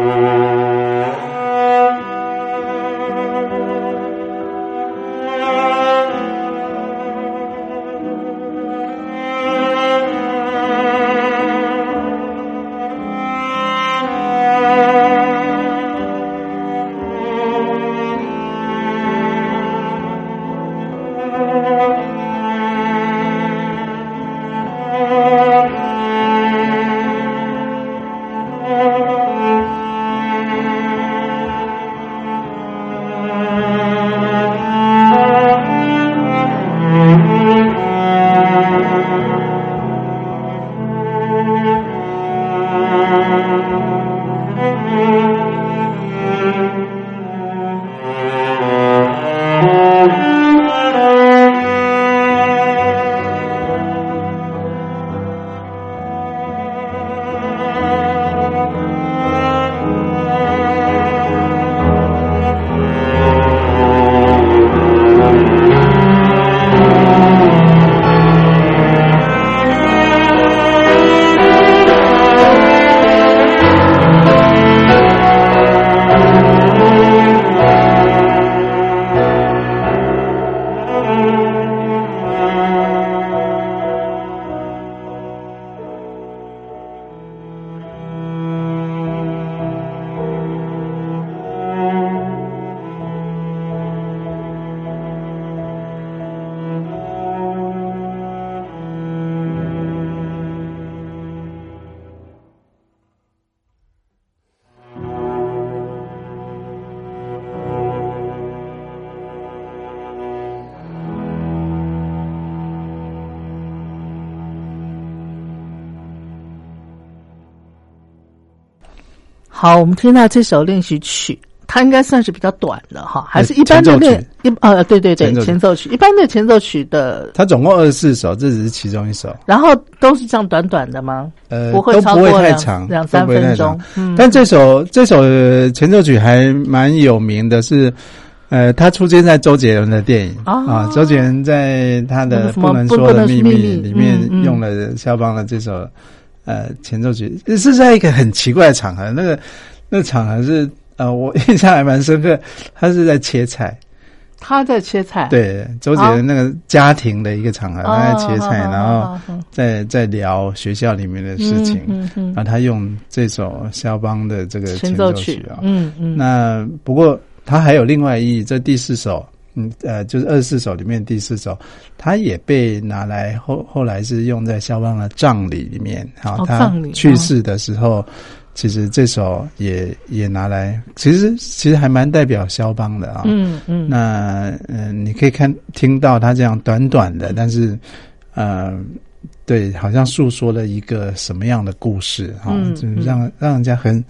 Speaker 1: 好，我们听到这首练习曲，它应该算是比较短的哈，还是一般的
Speaker 2: 前奏曲
Speaker 1: 练一呃，对对对
Speaker 2: 前奏，曲
Speaker 1: 一般的前奏曲的，
Speaker 2: 它总共二十四首，这只是其中一首。
Speaker 1: 然后都是这样短短的吗？
Speaker 2: 呃，
Speaker 1: 不会
Speaker 2: 都不会
Speaker 1: 超过
Speaker 2: 太长，
Speaker 1: 两三分钟。嗯，
Speaker 2: 但这首这首呃前奏曲还蛮有名的是，呃，它出现在周杰伦的电影、
Speaker 1: 哦
Speaker 2: 啊，周杰伦在他的《不能说的秘密里面用了肖邦的这首呃前奏曲，是在一个很奇怪的场合，那个那个场合是呃我 *laughs* 印象还蛮深刻，他是在切菜。
Speaker 1: 他在切菜，
Speaker 2: 对，周杰伦那个家庭的一个场合，
Speaker 1: 哦，
Speaker 2: 他在切菜，
Speaker 1: 好
Speaker 2: 然后在在聊学校里面的事情，
Speaker 1: 嗯嗯
Speaker 2: 然后他用这首肖邦的这个
Speaker 1: 嗯，
Speaker 2: 前
Speaker 1: 前奏曲
Speaker 2: 啊。
Speaker 1: 嗯嗯，
Speaker 2: 那不过他还有另外意义，这第四首，嗯呃，就是二十四首里面第四首，它也被拿来后后来是用在肖邦的葬礼里面好，
Speaker 1: 哦
Speaker 2: 他去世的时候。其实这首也也拿来，其实其实还蛮代表肖邦的啊。
Speaker 1: 嗯嗯，
Speaker 2: 那嗯、呃你可以看听到他这样短短的，但是呃，对，好像诉说了一个什么样的故事哈、
Speaker 1: 嗯
Speaker 2: 就是让让人家很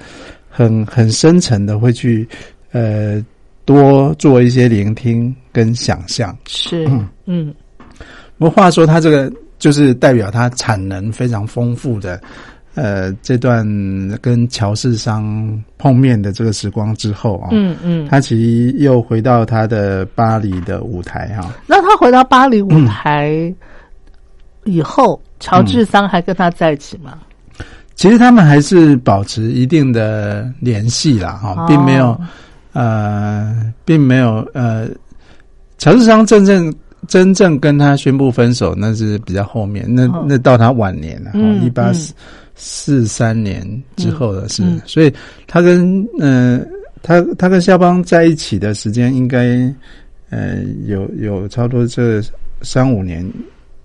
Speaker 2: 很很深沉的会去呃多做一些聆听跟想象。
Speaker 1: 是
Speaker 2: 嗯
Speaker 1: 嗯
Speaker 2: 不过话说，他这个就是代表他产能非常丰富的。呃，这段跟乔氏商碰面的这个时光之后啊，
Speaker 1: 嗯嗯，
Speaker 2: 他其实又回到他的巴黎的舞台哈、
Speaker 1: 那他回到巴黎舞台以后，乔治桑还跟他在一起吗？
Speaker 2: 其实他们还是保持一定的联系啦，哈、
Speaker 1: 哦
Speaker 2: 并没有呃，并没有呃，乔治桑真正真正跟他宣布分手，那是比较后面，那
Speaker 1: 哦。
Speaker 2: 那到他晚年了，
Speaker 1: 嗯
Speaker 2: 一八
Speaker 1: 嗯
Speaker 2: 四四三年之后的事，
Speaker 1: 嗯
Speaker 2: 所以他跟嗯、呃他他跟肖邦在一起的时间应该呃有有差不多这三五年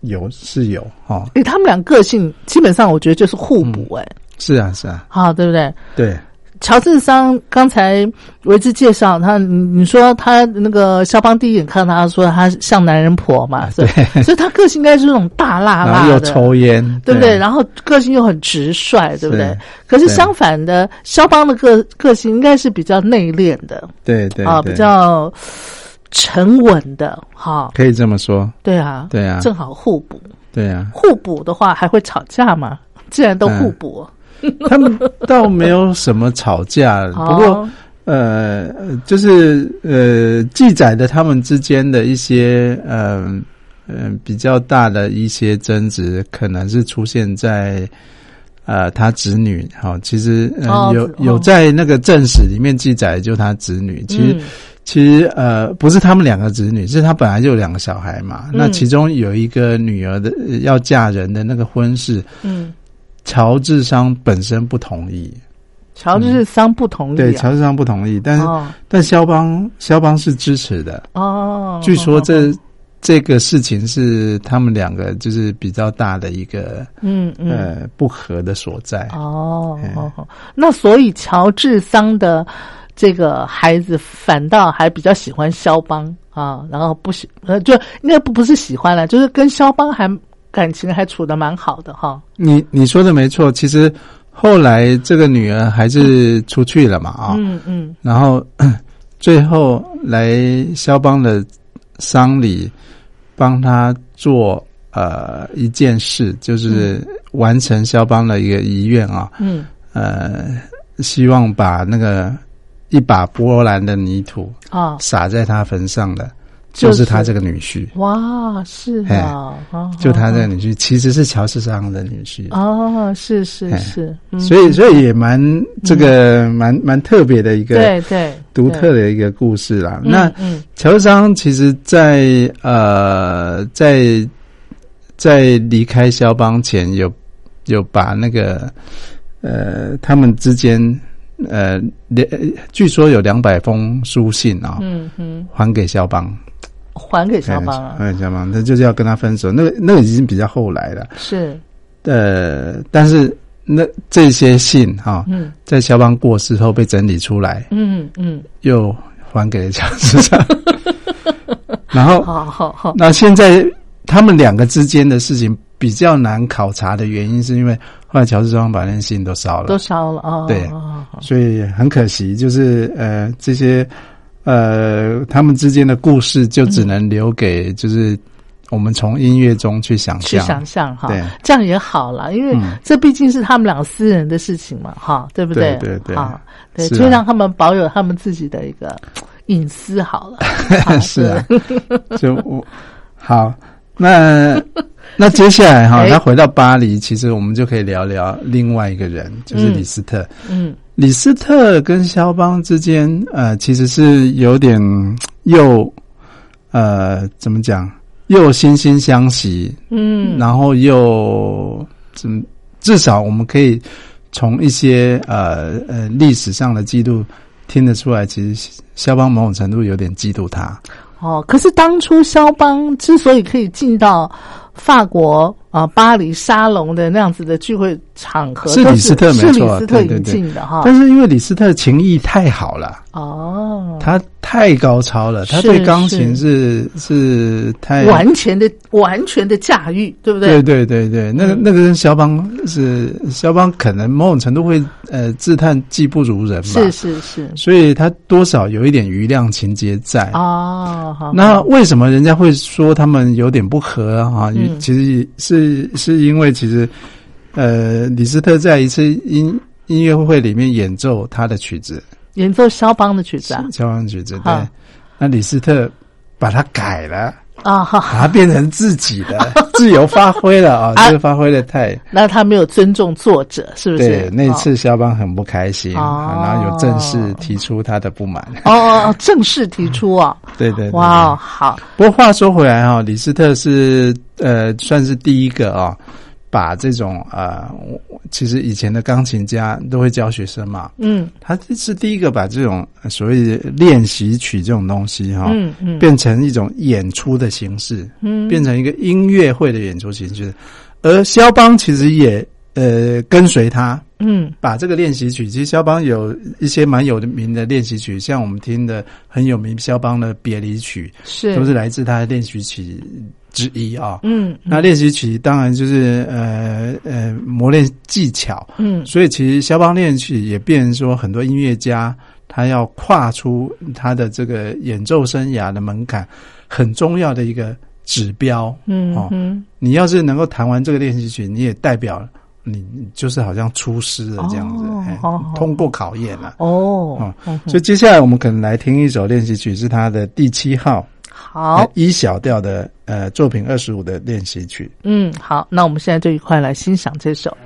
Speaker 2: 有是有哈、
Speaker 1: 诶，他们俩个性基本上我觉得就是互补、诶，
Speaker 2: 是啊是啊，
Speaker 1: 好，对不对？
Speaker 2: 对
Speaker 1: 乔治桑刚才维之介绍他，你你说他那个肖邦第一眼看到他说他像男人婆嘛，所以所以他个性应该是那种大辣辣的又，
Speaker 2: 抽烟，
Speaker 1: 对不对？然后个性又很直率，对不对？
Speaker 2: 是？
Speaker 1: 可是相反的，肖邦的个个性应该是比较内敛的啊，
Speaker 2: 对对啊
Speaker 1: 比较沉稳的，哈，
Speaker 2: 可以这么说，
Speaker 1: 对啊，
Speaker 2: 对啊。
Speaker 1: 正好互补。
Speaker 2: 对啊。
Speaker 1: 互补的话还会吵架吗？既然都互补，*laughs*
Speaker 2: 他们倒没有什么吵架，不过
Speaker 1: 哦
Speaker 2: 呃，就是呃，记载的他们之间的一些呃呃比较大的一些争执，可能是出现在呃他子女。好、其实呃、有有在那个正史里面记载，就他子女。其实、
Speaker 1: 嗯
Speaker 2: 其实呃不是他们两个子女，是他本来就有两个小孩嘛。那
Speaker 1: 嗯
Speaker 2: 其中有一个女儿的呃要嫁人的那个婚事，
Speaker 1: 嗯，
Speaker 2: 乔治商本身不同意。
Speaker 1: 乔治桑不同意、啊，
Speaker 2: 对，乔治商不同意，但是、
Speaker 1: 哦
Speaker 2: 但肖邦肖邦是支持的。
Speaker 1: 哦，
Speaker 2: 据说这、这个事情是他们两个就是比较大的一个、
Speaker 1: 嗯嗯
Speaker 2: 呃不和的所在。
Speaker 1: 哦那所以乔治桑的这个孩子反倒还比较喜欢肖邦啊，然后不喜呃就应该不不是喜欢了，就是跟肖邦还感情还处的蛮好的哈。
Speaker 2: 你你说的没错，其实后来这个女儿还是出去了嘛啊、
Speaker 1: 嗯嗯。
Speaker 2: 然后 *coughs* 最后来肖邦的丧礼，帮他做呃一件事，就是完成肖邦的一个遗愿啊。
Speaker 1: 嗯。
Speaker 2: 呃，希望把那个一把波兰的泥土
Speaker 1: 啊，
Speaker 2: 撒在他坟上的，
Speaker 1: 就
Speaker 2: 就是是他这个女婿，
Speaker 1: 哇，是啊，哦
Speaker 2: 就他这个女婿，其实是乔世商的女婿。
Speaker 1: 哦，是是是，嗯。
Speaker 2: 所以，所以也蛮这个蛮蛮特别的一个
Speaker 1: 对对
Speaker 2: 独特的一个故事啦。那
Speaker 1: 嗯。
Speaker 2: 乔世商其实在，呃，在在离开肖邦前有，有把那个呃他们之间呃两据说有两百封书信啊、
Speaker 1: 嗯嗯，
Speaker 2: 还给肖邦，
Speaker 1: 还给肖邦了，
Speaker 2: 还给肖邦，他就是要跟他分手。那个那个已经比较后来了，
Speaker 1: 是。
Speaker 2: 呃，但是那这些信哈、
Speaker 1: 嗯。
Speaker 2: 在肖邦过世后被整理出来，
Speaker 1: 嗯嗯，
Speaker 2: 又还给了乔治桑，*laughs* 然后
Speaker 1: 好好好，
Speaker 2: 那现在他们两个之间的事情比较难考察的原因，是因为后来乔治庄把那些信都烧
Speaker 1: 都
Speaker 2: 了，
Speaker 1: 烧了啊，
Speaker 2: 对所以很可惜，就是呃这些呃他们之间的故事就只能留给就是我们从音乐中去想象。
Speaker 1: 去
Speaker 2: 象，
Speaker 1: 想象哈
Speaker 2: 对，
Speaker 1: 这样也好了，因为
Speaker 2: 嗯。
Speaker 1: 这毕竟是他们两个私人的事情嘛，哈，对不对？
Speaker 2: 对对对。
Speaker 1: 就让他们保有他们自己的一个隐私好了。好 *laughs*
Speaker 2: 是啊，就我好那。*laughs* 那接下来哈，
Speaker 1: 哎。
Speaker 2: 他回到巴黎，其实我们就可以聊聊另外一个人，就是李斯特。
Speaker 1: 嗯
Speaker 2: 李斯特跟肖邦之间，呃，其实是有点又呃，怎么讲，又惺惺相惜，
Speaker 1: 嗯，
Speaker 2: 然后又怎么至少我们可以从一些呃呃历史上的记录听得出来，其实肖邦某种程度有点嫉妒他。
Speaker 1: 哦，可是当初肖邦之所以可以进到法国啊、巴黎沙龙的那样子的聚会场合，
Speaker 2: 是李斯特没
Speaker 1: 是
Speaker 2: 错
Speaker 1: 李斯特引
Speaker 2: 对对对
Speaker 1: 进的哈。
Speaker 2: 但是因为李斯特情谊太好了，
Speaker 1: 哦，
Speaker 2: 他太高超了，他对钢琴是是太
Speaker 1: 完全的完全的驾驭，对不
Speaker 2: 对
Speaker 1: 对？
Speaker 2: 对对对，那个
Speaker 1: 嗯
Speaker 2: 那个跟肖邦是肖邦，可能某种程度会呃自叹技不如人嘛，
Speaker 1: 是是是。
Speaker 2: 所以他多少有一点余量情节在。
Speaker 1: 哦，好
Speaker 2: 那为什么人家会说他们有点不合啊？
Speaker 1: 嗯
Speaker 2: 其实是是是因为其实呃，李斯特在一次音音乐会里面演奏他的曲子，
Speaker 1: 演奏肖邦的曲子啊？
Speaker 2: 肖邦曲子，对
Speaker 1: 啊，
Speaker 2: 那李斯特把它改了。
Speaker 1: 啊哈，
Speaker 2: 把它变成自己的，*laughs* 自由发挥了啊！
Speaker 1: 啊
Speaker 2: 这个发挥的太
Speaker 1: 那他没有尊重作者，是不是？
Speaker 2: 对。那次肖邦很不开心，
Speaker 1: 哦
Speaker 2: 然后有正式提出他的不满。
Speaker 1: 哦哦哦，正式提出 *laughs* 啊！
Speaker 2: 对对
Speaker 1: 哇哦，好，
Speaker 2: 不过话说回来哈、李斯特是呃算是第一个啊、把这种呃，我其实以前的钢琴家都会教学生嘛，
Speaker 1: 嗯。
Speaker 2: 他是第一个把这种呃所谓的练习曲这种东西哈、
Speaker 1: 嗯嗯。
Speaker 2: 变成一种演出的形式，
Speaker 1: 嗯，
Speaker 2: 变成一个音乐会的演出形式，而肖邦其实也呃跟随他。
Speaker 1: 嗯。
Speaker 2: 把这个练习曲，其实肖邦有一些蛮有名的练习曲，像我们听的很有名肖邦的别离曲，
Speaker 1: 是。
Speaker 2: 都是来自他的练习曲之一啊。
Speaker 1: 嗯
Speaker 2: 那练习曲当然就是呃呃磨练技巧，
Speaker 1: 嗯
Speaker 2: 所以其实肖邦练习曲也变成说很多音乐家他要跨出他的这个演奏生涯的门槛，很重要的一个指标。哦
Speaker 1: 嗯嗯
Speaker 2: 你要是能够弹完这个练习曲，你也代表你你就是好像出师了这样子，通过考验了。
Speaker 1: 哦
Speaker 2: 所以接下来我们可能来听一首练习曲，是他的第七号。
Speaker 1: 好
Speaker 2: 呃，一小调的呃作品二十五的练习曲。
Speaker 1: 嗯好，那我们现在就一块来欣赏这首。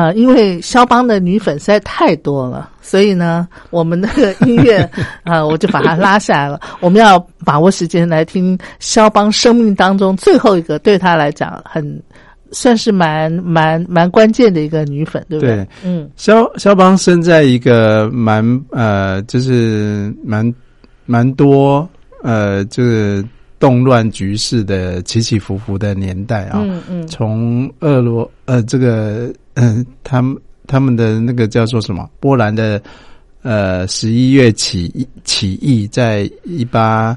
Speaker 1: 呃，因为肖邦的女粉实在太多了，所以呢，我们那个音乐啊、*laughs* 呃我就把它拉下来了。我们要把握时间来听肖邦生命当中最后一个对他来讲很算是蛮蛮蛮关键的一个女粉，对不对？
Speaker 2: 对
Speaker 1: 嗯
Speaker 2: 肖肖邦生在一个蛮呃，就是蛮蛮多呃，就是动乱局势的起起伏伏的年代啊。
Speaker 1: 嗯嗯
Speaker 2: 从俄罗呃这个嗯、他们他们的那个叫做什么？波兰的呃十一月起起义，在一八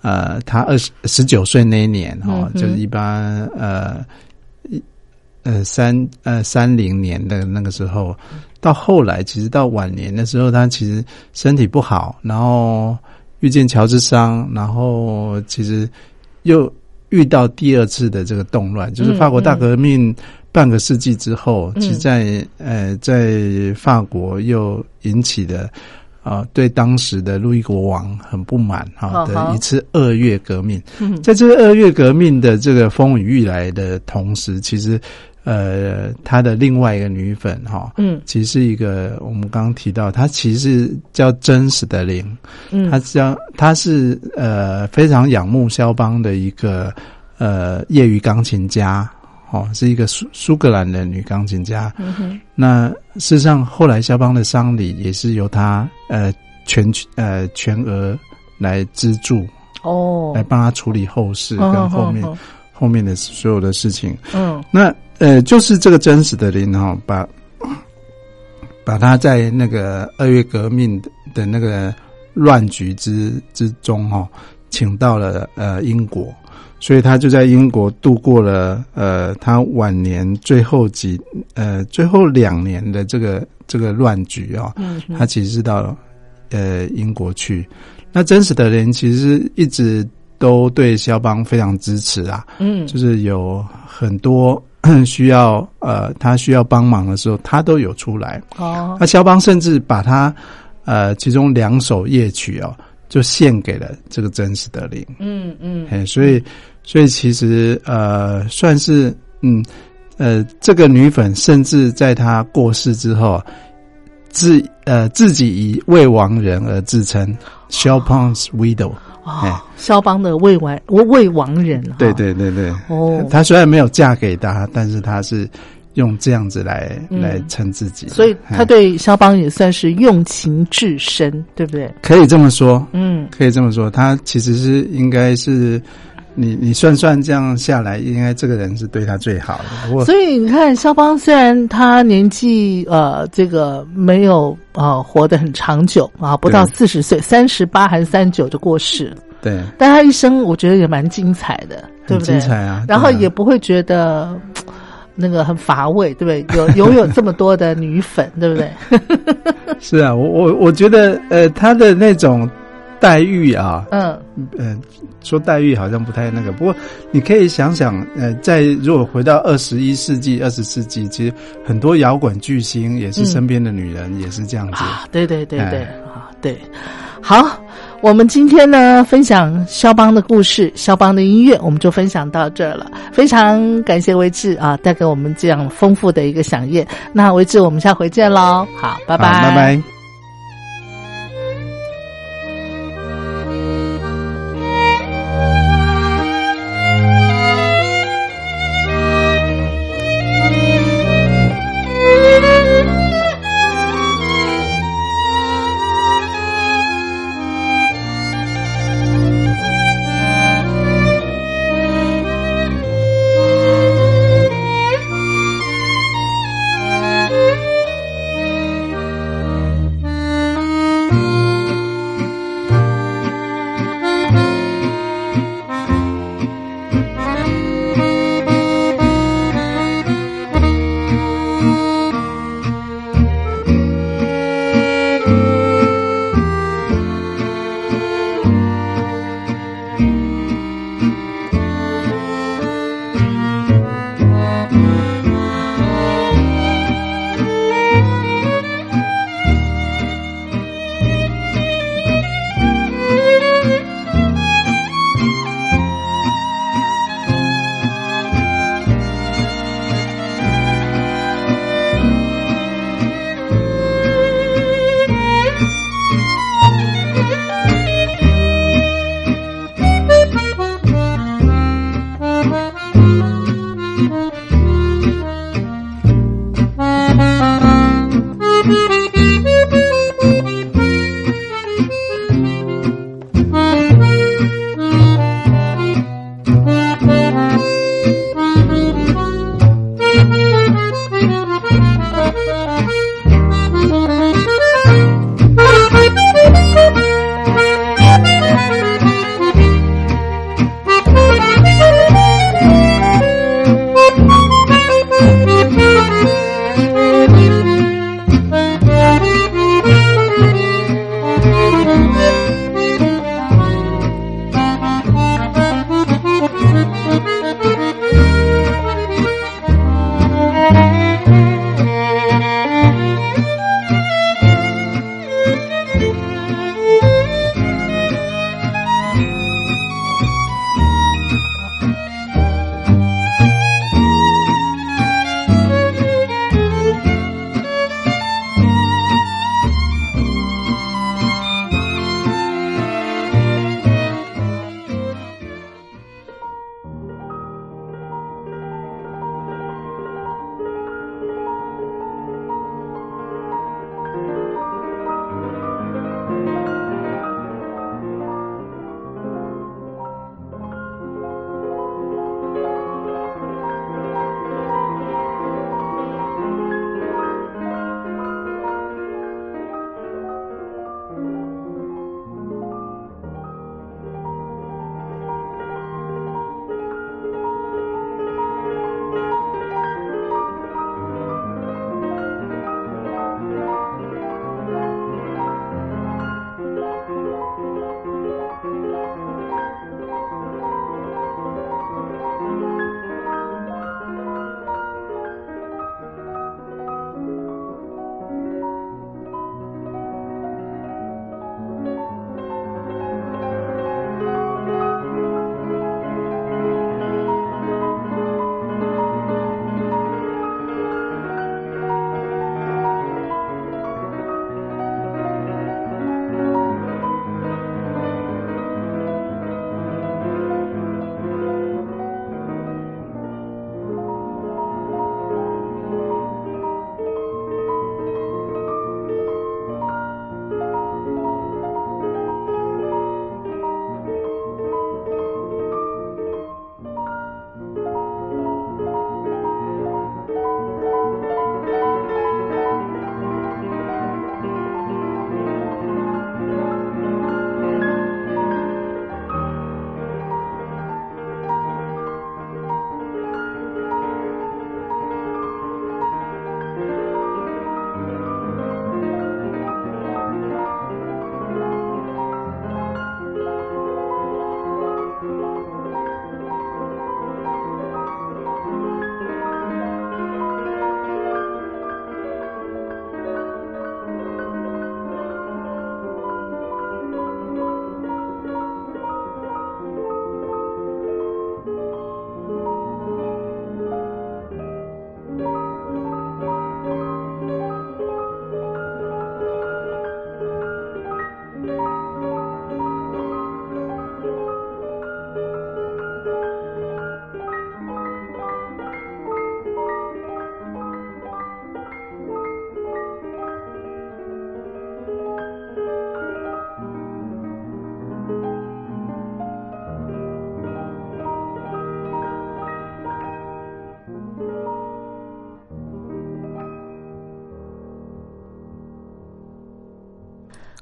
Speaker 2: 呃他二十十九岁那一年哈，
Speaker 1: 嗯
Speaker 2: 就是一八呃一呃三呃三零年的那个时候，到后来其实到晚年的时候，他其实身体不好，然后遇见乔治桑，然后其实又遇到第二次的这个动乱，就是法国大革命半个世纪之后，
Speaker 1: 嗯。
Speaker 2: 其实在呃在法国又引起的。啊，对当时的路易国王很不满哈、的一次二月革命，
Speaker 1: 嗯。
Speaker 2: 在这个二月革命的这个风雨欲来的同时，其实呃，他的另外一个女粉哈、
Speaker 1: 嗯。
Speaker 2: 其实是一个我们刚刚提到，她其实是叫真实的灵，
Speaker 1: 嗯，
Speaker 2: 她叫她是呃非常仰慕肖邦的一个呃业余钢琴家，哦，是一个苏苏格兰的女钢琴家。
Speaker 1: 嗯哼
Speaker 2: 那事实上，后来肖邦的丧礼也是由她呃全呃全额来资助，
Speaker 1: 哦
Speaker 2: 来，帮他处理后事
Speaker 1: 嗯
Speaker 2: 跟后面、
Speaker 1: 嗯
Speaker 2: 后面的所有的事情。
Speaker 1: 嗯
Speaker 2: 那呃，就是这个真实的林哈、把把他在那个二月革命的的那个乱局之之中哈、请到了呃英国，所以他就在英国度过了呃他晚年最后几呃最后两年的这个这个乱局啊、
Speaker 1: 嗯
Speaker 2: 他其实是到呃英国去。那真实的人其实一直都对肖邦非常支持啊，
Speaker 1: 嗯
Speaker 2: 就是有很多 *coughs* 需要呃他需要帮忙的时候，他都有出来。
Speaker 1: 哦
Speaker 2: 那肖邦甚至把他呃其中两首夜曲哦，就献给了这个真实的灵。
Speaker 1: 嗯嗯
Speaker 2: 哎，所以所以其实呃算是嗯呃这个女粉甚至在她过世之后，自呃自己以未亡人而自称 Chopin's widow。哎
Speaker 1: 哦，肖邦的未完未未亡人哈，
Speaker 2: 对对对对，
Speaker 1: 哦，
Speaker 2: 她虽然没有嫁给他，但是她是用这样子来、
Speaker 1: 嗯。
Speaker 2: 来称自己，
Speaker 1: 所以他
Speaker 2: 哎。
Speaker 1: 对肖邦也算是用情至深，对不对？
Speaker 2: 可以这么说，
Speaker 1: 嗯。
Speaker 2: 可以这么说，他其实是应该是你你算算这样下来，应该这个人是对他最好的。
Speaker 1: 所以你看，肖邦虽然他年纪呃这个没有呃活得很长久啊，不到
Speaker 2: 对
Speaker 1: 四十岁，三十八还是三十九就过世了，
Speaker 2: 对，
Speaker 1: 但他一生我觉得也蛮精彩的，对不对？
Speaker 2: 精彩啊。
Speaker 1: 然后也不会觉得。那个很乏味，对不对？有拥有这么多的女粉，对不对？*laughs*
Speaker 2: 是啊，我我我觉得呃，他的那种待遇啊，
Speaker 1: 嗯
Speaker 2: 呃，说黛玉好像不太那个，不过你可以想想，呃，在如果回到二十一世纪、二十世纪，其实很多摇滚巨星也是
Speaker 1: 嗯
Speaker 2: 身边的女人也是这样子。
Speaker 1: 啊，对对对对
Speaker 2: 哎
Speaker 1: 啊，对，好，我们今天呢分享肖邦的故事，肖邦的音乐，我们就分享到这儿了。非常感谢维志啊，带给我们这样丰富的一个飨宴。那维志，我们下回见喽，好，拜拜，
Speaker 2: 拜拜。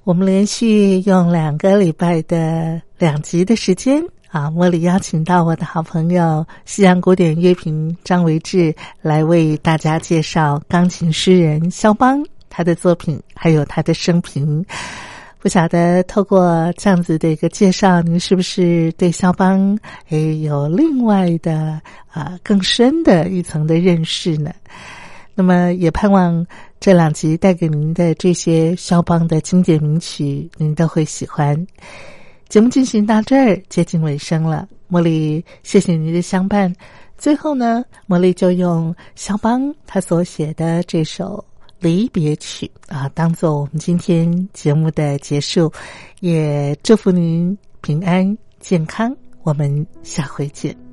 Speaker 1: 我们连续用两个礼拜的两集的时间啊，茉莉邀请到我的好朋友西洋古典乐评张维志来为大家介绍钢琴诗人肖邦他的作品，还有他的生平。不晓得透过这样子的一个介绍，您是不是对肖邦诶有另外的啊更深的一层的认识呢？那么也盼望这两集带给您的这些肖邦的经典名曲，您都会喜欢。节目进行到这儿，接近尾声了，茉莉谢谢您的相伴。最后呢，茉莉就用肖邦他所写的这首。离别曲啊，当做我们今天节目的结束，也祝福您平安健康。我们下回见。